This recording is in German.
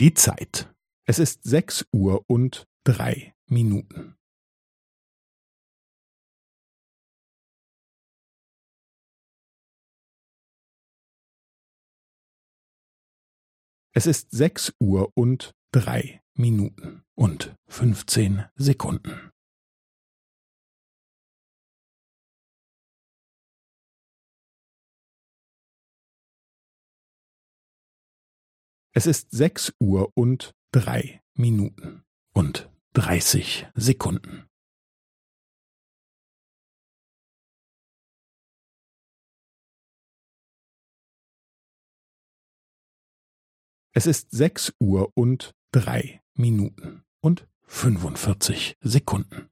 Die Zeit. Es ist sechs Uhr und drei Minuten. Es ist sechs Uhr und drei Minuten und fünfzehn Sekunden. Es ist sechs Uhr und drei Minuten und dreißig Sekunden. Es ist sechs Uhr und drei Minuten und fünfundvierzig Sekunden.